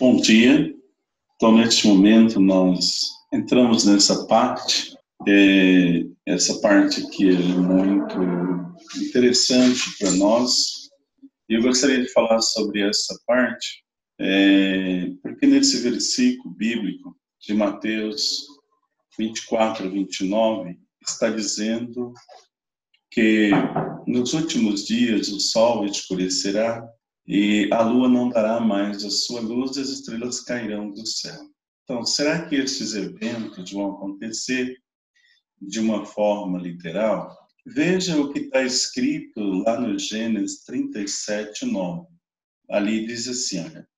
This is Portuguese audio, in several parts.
Bom dia. Então, neste momento, nós entramos nessa parte, é, essa parte que é muito interessante para nós. E eu gostaria de falar sobre essa parte, é, porque nesse versículo bíblico de Mateus 24, 29, está dizendo que nos últimos dias o sol escurecerá e a lua não dará mais a sua luz e as estrelas cairão do céu. Então, será que esses eventos vão acontecer de uma forma literal? Veja o que está escrito lá no Gênesis 37, 9. Ali diz assim, olha,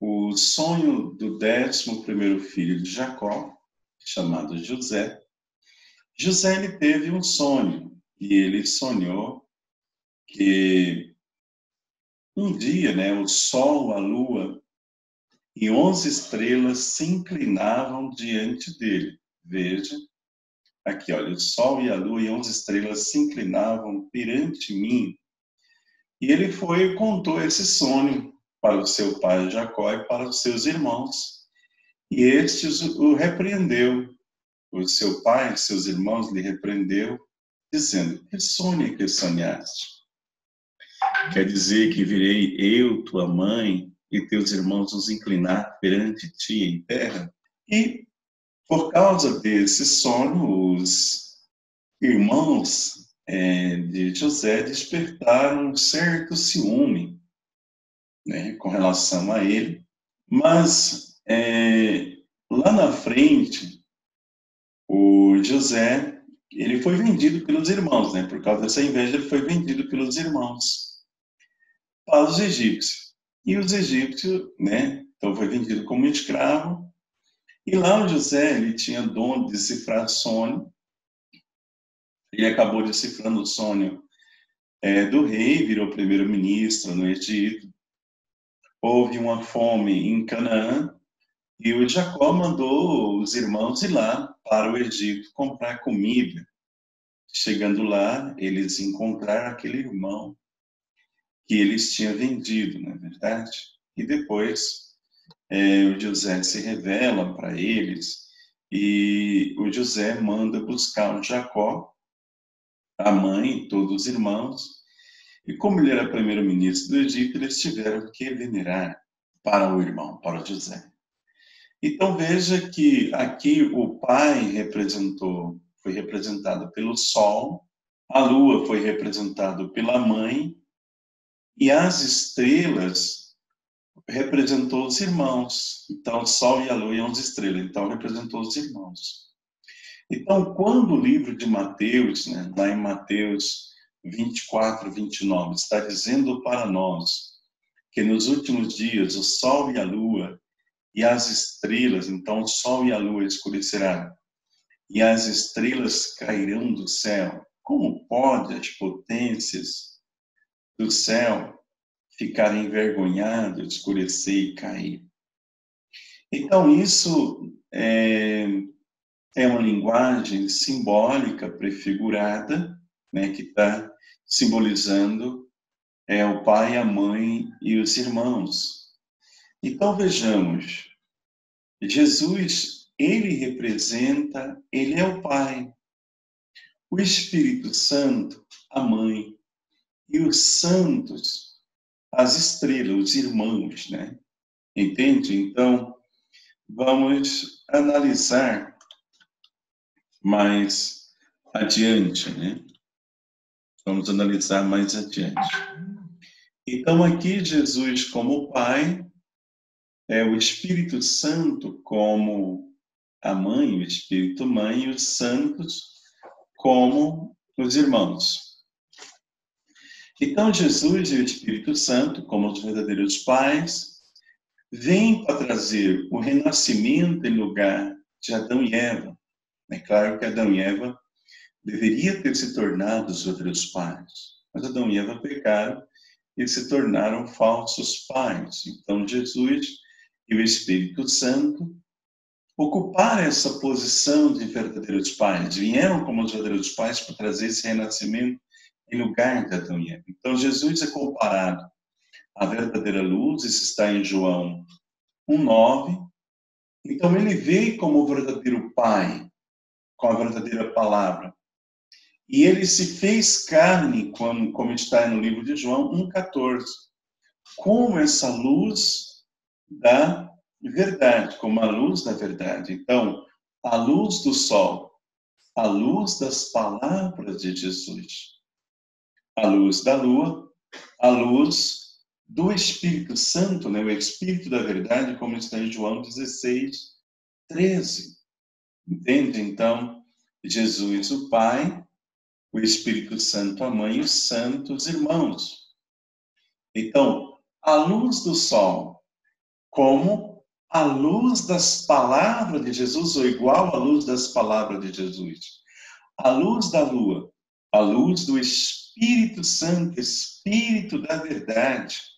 o sonho do décimo primeiro filho de Jacó, chamado José, José ele teve um sonho e ele sonhou que um dia, né, o sol, a lua e onze estrelas se inclinavam diante dele. Veja, aqui, olha, o sol e a lua e onze estrelas se inclinavam perante mim. E ele foi e contou esse sonho para o seu pai Jacó e para os seus irmãos. E estes o repreendeu. O seu pai, seus irmãos lhe repreendeu, dizendo: Que sonho que sonhaste? Quer dizer que virei eu, tua mãe e teus irmãos nos inclinar perante ti em terra? E por causa desse sono, os irmãos é, de José despertaram um certo ciúme né, com relação a ele, mas é, lá na frente, o José ele foi vendido pelos irmãos, né? Por causa dessa inveja, ele foi vendido pelos irmãos para os egípcios. E os egípcios, né, então foi vendido como escravo. E lá o José, ele tinha dom de decifrar sonho. Ele acabou decifrando o sonho é, do rei, virou primeiro-ministro no Egito. Houve uma fome em Canaã e o Jacó mandou os irmãos ir lá para o Egito comprar comida. Chegando lá, eles encontraram aquele irmão que eles tinham vendido, não é verdade? E depois é, o José se revela para eles e o José manda buscar o Jacó, a mãe, todos os irmãos, e como ele era primeiro-ministro do Egito, eles tiveram que venerar para o irmão, para o José. Então veja que aqui o pai representou, foi representado pelo sol, a lua foi representado pela mãe e as estrelas representou os irmãos. Então, o Sol e a Lua e as estrelas. Então, representou os irmãos. Então, quando o livro de Mateus, né, lá em Mateus 24, 29, está dizendo para nós que nos últimos dias o Sol e a Lua e as estrelas, então o Sol e a Lua escurecerão, e as estrelas cairão do céu. Como pode as potências do céu ficarem envergonhados, escurecer e cair. Então, isso é, é uma linguagem simbólica, prefigurada, né, que está simbolizando é, o pai, a mãe e os irmãos. Então, vejamos, Jesus, ele representa, ele é o pai. O Espírito Santo, a mãe e os santos, as estrelas, os irmãos, né? Entende? Então, vamos analisar mais adiante, né? Vamos analisar mais adiante. Então, aqui, Jesus, como Pai, é o Espírito Santo como a mãe, o Espírito Mãe, e os santos como os irmãos. Então, Jesus e o Espírito Santo, como os verdadeiros pais, vêm para trazer o renascimento em lugar de Adão e Eva. É claro que Adão e Eva deveria ter se tornado os verdadeiros pais, mas Adão e Eva pecaram e se tornaram falsos pais. Então, Jesus e o Espírito Santo ocuparam essa posição de verdadeiros pais, vieram como os verdadeiros pais para trazer esse renascimento em lugar e Eva. Então, Jesus é comparado à verdadeira luz, isso está em João 1:9. Então ele veio como o verdadeiro pai, com a verdadeira palavra. E ele se fez carne, como, como está no livro de João 1,14, como essa luz da verdade, como a luz da verdade. Então, a luz do sol, a luz das palavras de Jesus, a luz da lua, a luz do Espírito Santo, né, o Espírito da verdade, como está em João 16, 13. Entende? Então, Jesus, o Pai, o Espírito Santo, a Mãe e os santos irmãos. Então, a luz do sol, como a luz das palavras de Jesus, ou igual à luz das palavras de Jesus. A luz da lua, a luz do Espírito Santo, Espírito da verdade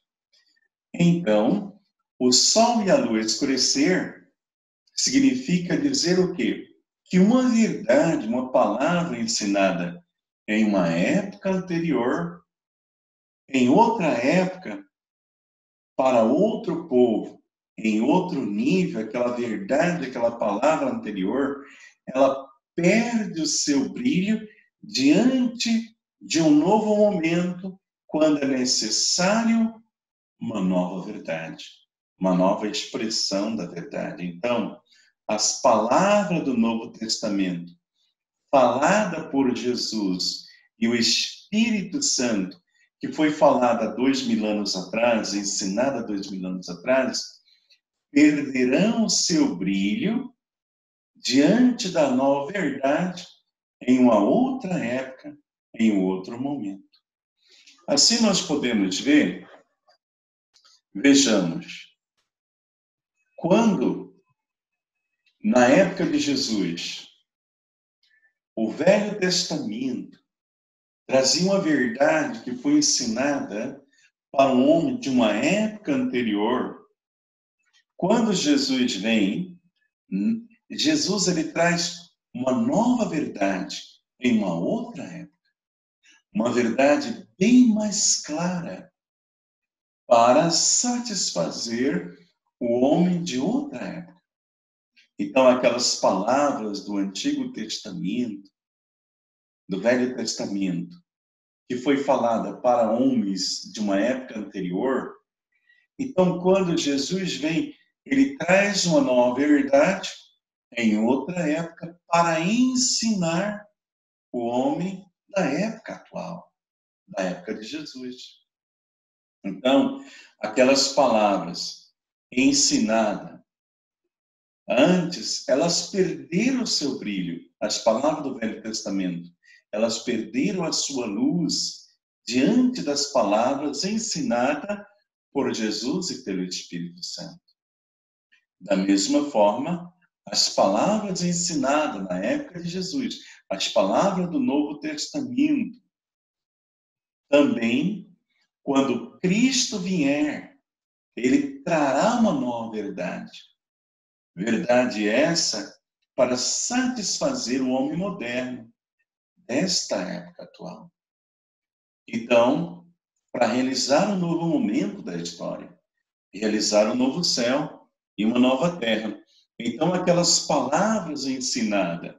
então, o sol e a lua escurecer significa dizer o quê? Que uma verdade, uma palavra ensinada em uma época anterior, em outra época, para outro povo, em outro nível, aquela verdade, aquela palavra anterior, ela perde o seu brilho diante de um novo momento, quando é necessário uma nova verdade, uma nova expressão da verdade. Então, as palavras do Novo Testamento, falada por Jesus e o Espírito Santo, que foi falada dois mil anos atrás, ensinada dois mil anos atrás, perderão seu brilho diante da nova verdade em uma outra época, em outro momento. Assim nós podemos ver Vejamos. Quando, na época de Jesus, o Velho Testamento trazia uma verdade que foi ensinada para um homem de uma época anterior, quando Jesus vem, Jesus ele traz uma nova verdade em uma outra época. Uma verdade bem mais clara, para satisfazer o homem de outra época. Então, aquelas palavras do Antigo Testamento, do Velho Testamento, que foi falada para homens de uma época anterior, então, quando Jesus vem, ele traz uma nova verdade em outra época para ensinar o homem da época atual, da época de Jesus. Então, aquelas palavras ensinadas antes, elas perderam o seu brilho. As palavras do Velho Testamento, elas perderam a sua luz diante das palavras ensinadas por Jesus e pelo Espírito Santo. Da mesma forma, as palavras ensinadas na época de Jesus, as palavras do Novo Testamento, também quando Cristo vier, ele trará uma nova verdade. Verdade essa para satisfazer o homem moderno desta época atual. Então, para realizar um novo momento da história, realizar um novo céu e uma nova terra. Então, aquelas palavras ensinadas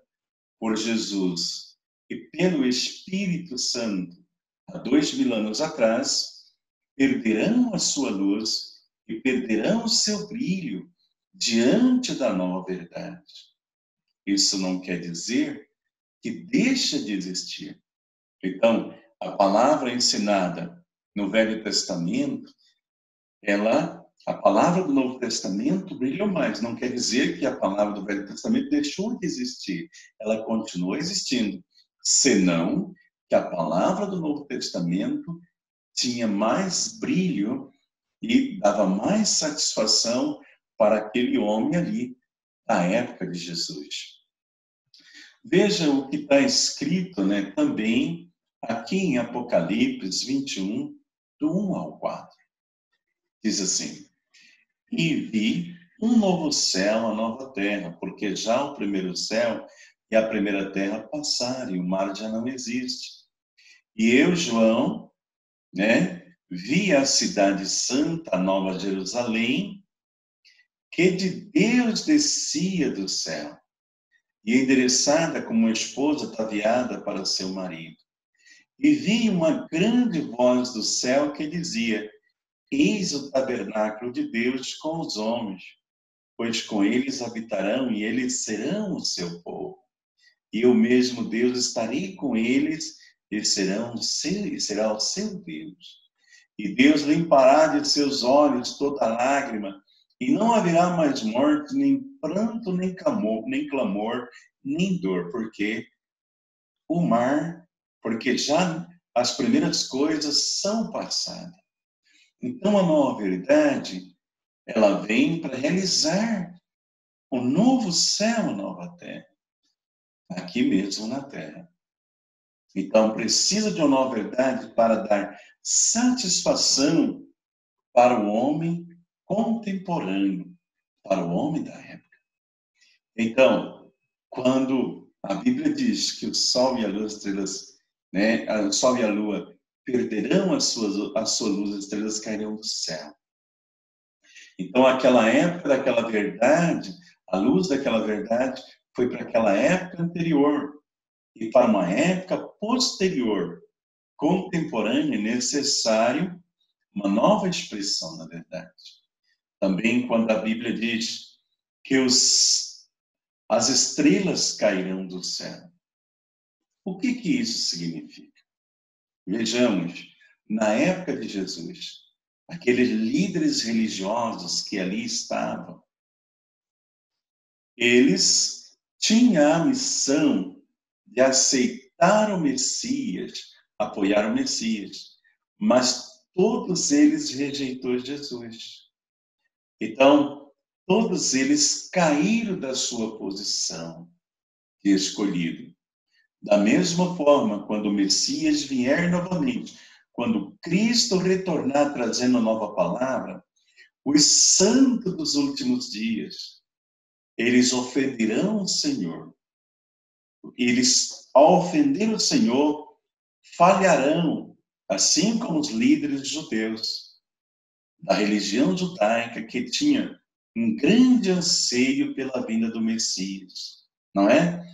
por Jesus e pelo Espírito Santo há dois mil anos atrás, perderão a sua luz e perderão o seu brilho diante da nova verdade. Isso não quer dizer que deixa de existir. Então, a palavra ensinada no Velho Testamento, ela, a palavra do Novo Testamento brilhou mais. Não quer dizer que a palavra do Velho Testamento deixou de existir. Ela continua existindo. Senão que a palavra do Novo Testamento tinha mais brilho e dava mais satisfação para aquele homem ali da época de Jesus. Veja o que está escrito né, também aqui em Apocalipse 21, do 1 ao 4. Diz assim: E vi um novo céu, uma nova terra, porque já o primeiro céu e a primeira terra passaram e o mar já não existe. E eu, João, né? Vi a cidade santa, Nova Jerusalém, que de Deus descia do céu e endereçada como uma esposa ataviada para seu marido. E vi uma grande voz do céu que dizia: Eis o tabernáculo de Deus com os homens, pois com eles habitarão e eles serão o seu povo. E eu mesmo, Deus, estarei com eles e, serão seu, e será o seu Deus. E Deus limpará de seus olhos toda lágrima, e não haverá mais morte, nem pranto, nem clamor, nem clamor, nem dor, porque o mar, porque já as primeiras coisas são passadas. Então a nova verdade, ela vem para realizar o novo céu, a nova terra, aqui mesmo na terra. Então precisa de uma nova verdade para dar satisfação para o homem contemporâneo, para o homem da época. Então, quando a Bíblia diz que o sol e a lua, estrelas, né, o sol e a lua perderão as suas, a sua luz, as estrelas cairão do céu. Então, aquela época daquela verdade, a luz daquela verdade foi para aquela época anterior. E para uma época posterior, contemporânea, é necessário uma nova expressão da verdade. Também quando a Bíblia diz que os, as estrelas cairão do céu. O que, que isso significa? Vejamos, na época de Jesus, aqueles líderes religiosos que ali estavam, eles tinham a missão de aceitar o Messias, apoiar o Messias, mas todos eles rejeitou Jesus. Então, todos eles caíram da sua posição de escolhido. Da mesma forma, quando o Messias vier novamente, quando Cristo retornar trazendo nova palavra, os santos dos últimos dias, eles ofenderão o Senhor. Eles, ao ofender o Senhor, falharão, assim como os líderes judeus da religião judaica que tinha um grande anseio pela vinda do Messias, não é?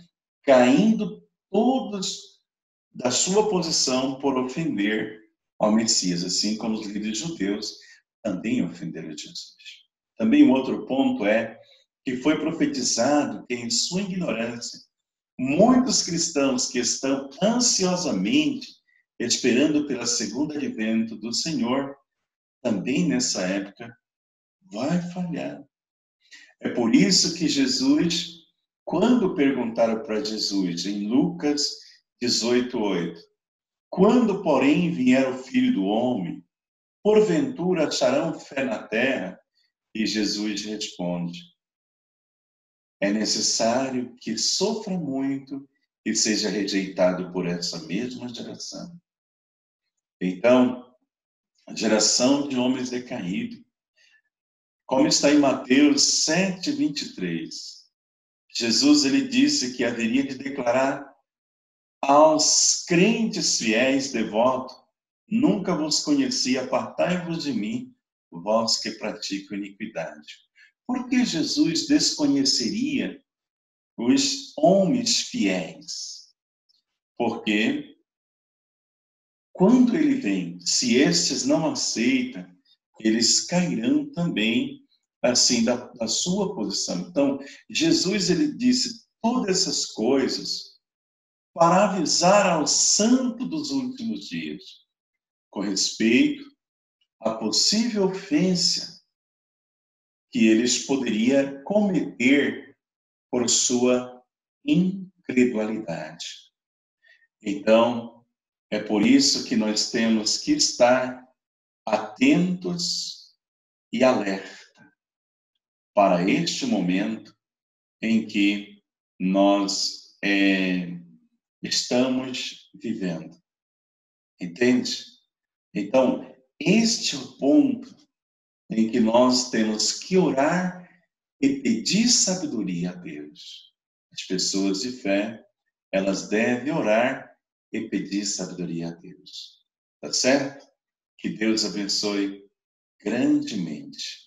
Caindo todos da sua posição por ofender ao Messias, assim como os líderes judeus também ofenderam Jesus. Também um outro ponto é que foi profetizado que em sua ignorância muitos cristãos que estão ansiosamente esperando pela segunda advento do Senhor também nessa época vai falhar. É por isso que Jesus, quando perguntaram para Jesus, em Lucas 18:8, quando, porém, vier o filho do homem, porventura acharão fé na terra? E Jesus responde: É necessário que sofra muito e seja rejeitado por essa mesma geração. Então, a geração de homens decaídos. Como está em Mateus 7, 23. Jesus ele disse que haveria de declarar aos crentes fiéis devotos: Nunca vos conheci, apartai-vos de mim, vós que praticam iniquidade. Por que Jesus desconheceria os homens fiéis? Porque quando ele vem, se estes não aceitam, eles cairão também assim da, da sua posição. Então, Jesus ele disse todas essas coisas para avisar ao santo dos últimos dias com respeito à possível ofensa que eles poderiam cometer por sua incredulidade. Então, é por isso que nós temos que estar atentos e alerta para este momento em que nós é, estamos vivendo. Entende? Então, este é o ponto em que nós temos que orar e pedir sabedoria a Deus. As pessoas de fé, elas devem orar e pedir sabedoria a Deus. Tá certo? Que Deus abençoe grandemente.